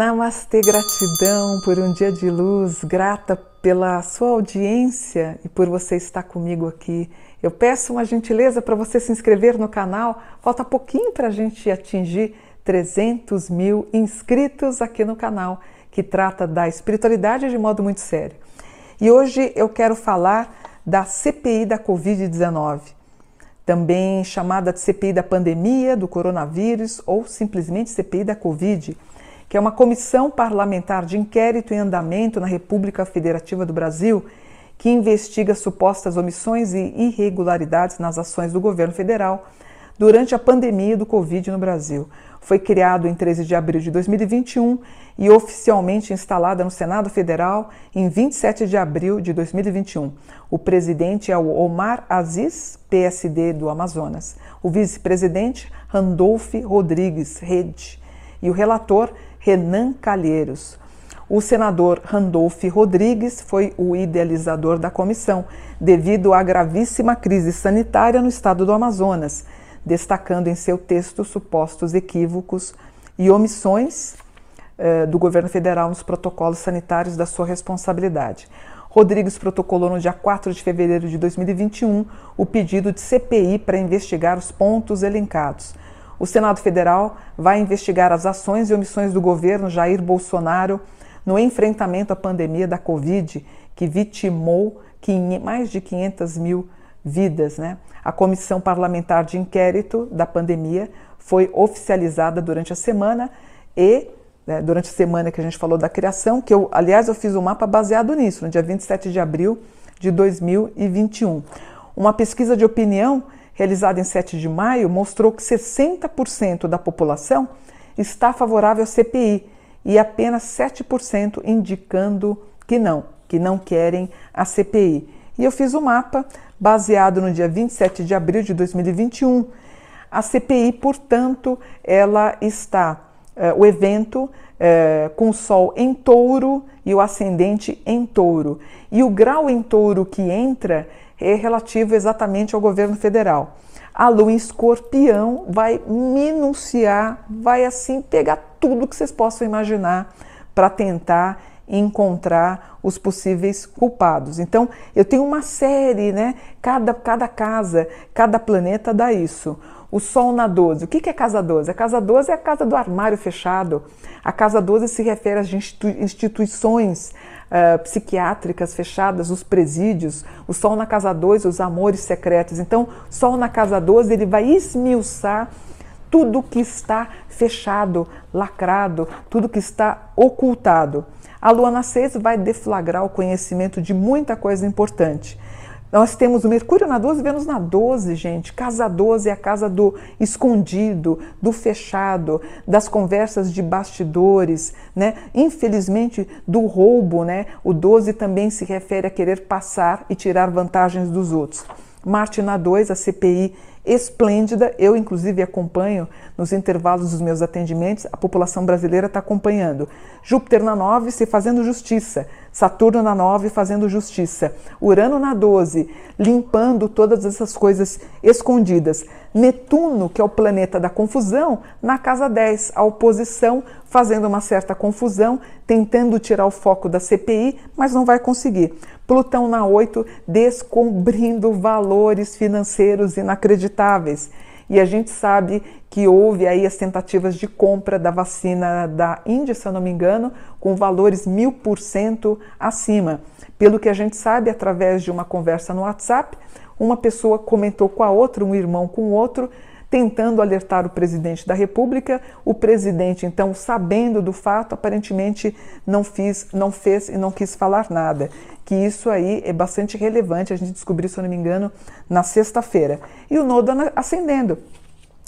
Namastê, gratidão por um dia de luz, grata pela sua audiência e por você estar comigo aqui. Eu peço uma gentileza para você se inscrever no canal, falta pouquinho para a gente atingir 300 mil inscritos aqui no canal, que trata da espiritualidade de modo muito sério. E hoje eu quero falar da CPI da Covid-19, também chamada de CPI da pandemia, do coronavírus ou simplesmente CPI da Covid que é uma comissão parlamentar de inquérito em andamento na República Federativa do Brasil, que investiga supostas omissões e irregularidades nas ações do governo federal durante a pandemia do Covid no Brasil. Foi criado em 13 de abril de 2021 e oficialmente instalada no Senado Federal em 27 de abril de 2021. O presidente é o Omar Aziz, PSD do Amazonas. O vice-presidente, Randolph Rodrigues Rede. E o relator, Renan Calheiros. O senador Randolph Rodrigues foi o idealizador da comissão, devido à gravíssima crise sanitária no estado do Amazonas, destacando em seu texto supostos equívocos e omissões eh, do governo federal nos protocolos sanitários da sua responsabilidade. Rodrigues protocolou no dia 4 de fevereiro de 2021 o pedido de CPI para investigar os pontos elencados o Senado Federal vai investigar as ações e omissões do governo Jair Bolsonaro no enfrentamento à pandemia da Covid, que vitimou mais de 500 mil vidas. Né? A Comissão Parlamentar de Inquérito da Pandemia foi oficializada durante a semana e né, durante a semana que a gente falou da criação, que eu, aliás, eu fiz um mapa baseado nisso, no dia 27 de abril de 2021. Uma pesquisa de opinião realizada em 7 de maio, mostrou que 60% da população está favorável à CPI e apenas 7% indicando que não, que não querem a CPI. E eu fiz o um mapa baseado no dia 27 de abril de 2021. A CPI, portanto, ela está, eh, o evento eh, com o Sol em touro e o ascendente em touro. E o grau em touro que entra é relativo exatamente ao governo federal. A lua em escorpião vai minuciar, vai assim pegar tudo que vocês possam imaginar para tentar encontrar os possíveis culpados. Então, eu tenho uma série, né? Cada, cada casa, cada planeta dá isso. O Sol na 12. O que é casa 12? A casa 12 é a casa do armário fechado. A casa 12 se refere às instituições uh, psiquiátricas fechadas, os presídios. O Sol na casa 2, os amores secretos. Então, Sol na casa 12, ele vai esmiuçar tudo que está fechado, lacrado, tudo que está ocultado. A lua na 6 vai deflagrar o conhecimento de muita coisa importante. Nós temos o Mercúrio na 12 e Vênus na 12, gente. Casa 12 é a casa do escondido, do fechado, das conversas de bastidores, né? Infelizmente, do roubo, né? O 12 também se refere a querer passar e tirar vantagens dos outros. Marte na 2, a CPI esplêndida. Eu, inclusive, acompanho nos intervalos dos meus atendimentos, a população brasileira está acompanhando. Júpiter na 9, se fazendo justiça. Saturno na 9, fazendo justiça. Urano na 12, limpando todas essas coisas escondidas. Netuno, que é o planeta da confusão, na casa 10, a oposição fazendo uma certa confusão, tentando tirar o foco da CPI, mas não vai conseguir. Plutão na 8, descobrindo valores financeiros inacreditáveis. E a gente sabe que houve aí as tentativas de compra da vacina da Índia, se eu não me engano, com valores mil por cento acima. Pelo que a gente sabe, através de uma conversa no WhatsApp, uma pessoa comentou com a outra, um irmão com o outro, tentando alertar o presidente da República. O presidente, então, sabendo do fato, aparentemente não, não fez e não quis falar nada. Que isso aí é bastante relevante, a gente descobriu, se eu não me engano, na sexta-feira. E o nodo ascendendo.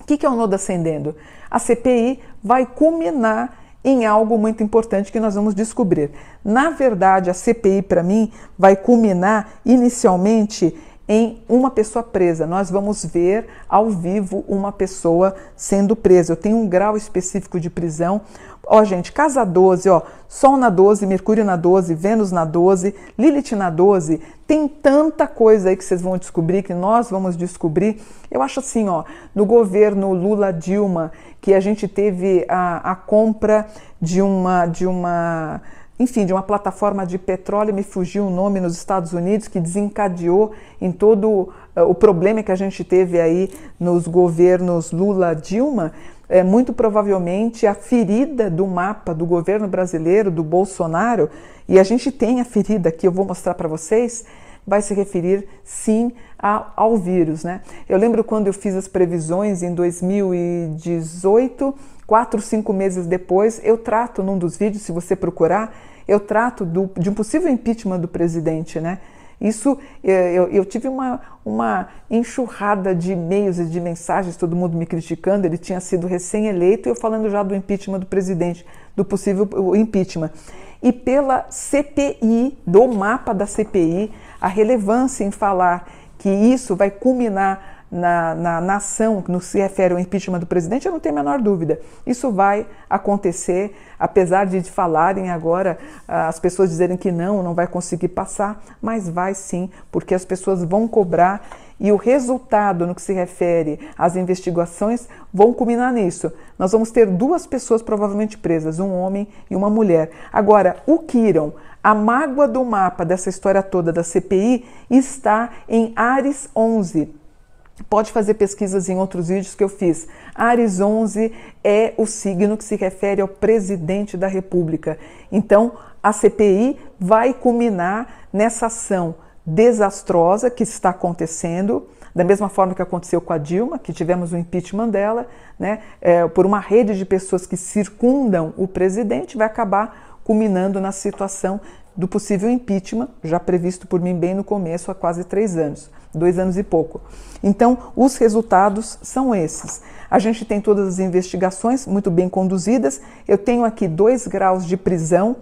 O que é o nodo ascendendo? A CPI vai culminar em algo muito importante que nós vamos descobrir. Na verdade, a CPI, para mim, vai culminar inicialmente em uma pessoa presa. Nós vamos ver ao vivo uma pessoa sendo presa. Eu tenho um grau específico de prisão. Ó, gente, casa 12, ó, Sol na 12, Mercúrio na 12, Vênus na 12, Lilith na 12. Tem tanta coisa aí que vocês vão descobrir, que nós vamos descobrir. Eu acho assim, ó, no governo Lula-Dilma, que a gente teve a, a compra de uma. De uma enfim, de uma plataforma de petróleo, me fugiu o nome nos Estados Unidos, que desencadeou em todo uh, o problema que a gente teve aí nos governos Lula-Dilma, é, muito provavelmente a ferida do mapa do governo brasileiro, do Bolsonaro, e a gente tem a ferida que eu vou mostrar para vocês, vai se referir sim a, ao vírus. Né? Eu lembro quando eu fiz as previsões em 2018, quatro, cinco meses depois, eu trato num dos vídeos, se você procurar, eu trato do, de um possível impeachment do presidente, né? Isso, é, eu, eu, tive uma, uma enxurrada de e-mails e de mensagens, todo mundo me criticando. Ele tinha sido recém-eleito e eu falando já do impeachment do presidente, do possível impeachment. E pela CPI, do mapa da CPI, a relevância em falar que isso vai culminar na, na nação, que se refere ao impeachment do presidente, eu não tenho a menor dúvida. Isso vai acontecer, apesar de falarem agora, ah, as pessoas dizerem que não, não vai conseguir passar, mas vai sim, porque as pessoas vão cobrar e o resultado no que se refere às investigações vão culminar nisso. Nós vamos ter duas pessoas provavelmente presas, um homem e uma mulher. Agora, o Kiron, a mágoa do mapa dessa história toda da CPI está em Ares 11. Pode fazer pesquisas em outros vídeos que eu fiz. Ares 11 é o signo que se refere ao presidente da República. Então, a CPI vai culminar nessa ação desastrosa que está acontecendo, da mesma forma que aconteceu com a Dilma, que tivemos o impeachment dela, né, é, por uma rede de pessoas que circundam o presidente, vai acabar culminando na situação do possível impeachment, já previsto por mim bem no começo, há quase três anos, dois anos e pouco. Então, os resultados são esses. A gente tem todas as investigações muito bem conduzidas. Eu tenho aqui dois graus de prisão,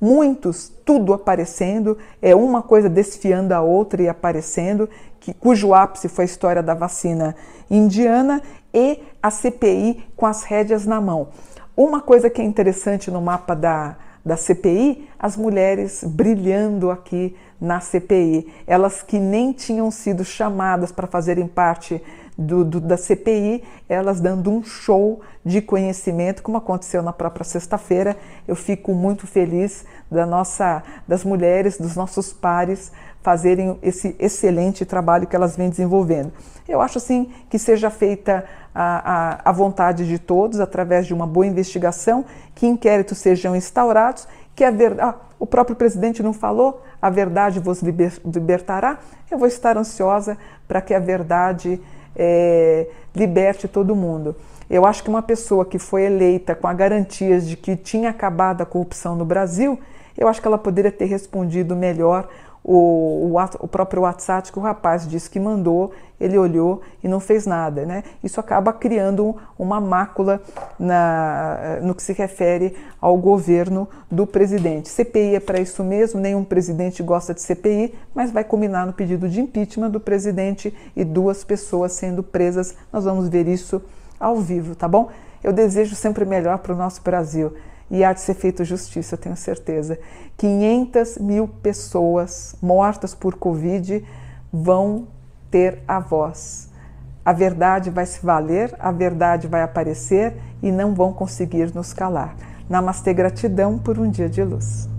muitos, tudo aparecendo, é uma coisa desfiando a outra e aparecendo, que, cujo ápice foi a história da vacina indiana e a CPI com as rédeas na mão. Uma coisa que é interessante no mapa da da CPI, as mulheres brilhando aqui na CPI. Elas que nem tinham sido chamadas para fazerem parte do, do, da CPI, elas dando um show de conhecimento, como aconteceu na própria sexta-feira. Eu fico muito feliz da nossa, das mulheres, dos nossos pares fazerem esse excelente trabalho que elas vêm desenvolvendo. Eu acho assim que seja feita a, a, a vontade de todos através de uma boa investigação, que inquéritos sejam instaurados, que a verdade. Ah, o próprio presidente não falou, a verdade vos liber, libertará. Eu vou estar ansiosa para que a verdade é, liberte todo mundo. Eu acho que uma pessoa que foi eleita com a garantia de que tinha acabado a corrupção no Brasil, eu acho que ela poderia ter respondido melhor o, o, o, próprio WhatsApp que o rapaz disse que mandou, ele olhou e não fez nada. Né? Isso acaba criando uma mácula na, no que se refere ao governo do presidente. CPI é para isso mesmo, nenhum presidente gosta de CPI, mas vai combinar no pedido de impeachment do presidente e duas pessoas sendo presas. Nós vamos ver isso ao vivo, tá bom? Eu desejo sempre melhor para o nosso Brasil e há de ser feita justiça, tenho certeza. 500 mil pessoas mortas por Covid vão ter a voz. A verdade vai se valer, a verdade vai aparecer e não vão conseguir nos calar. Namastê, gratidão por um dia de luz.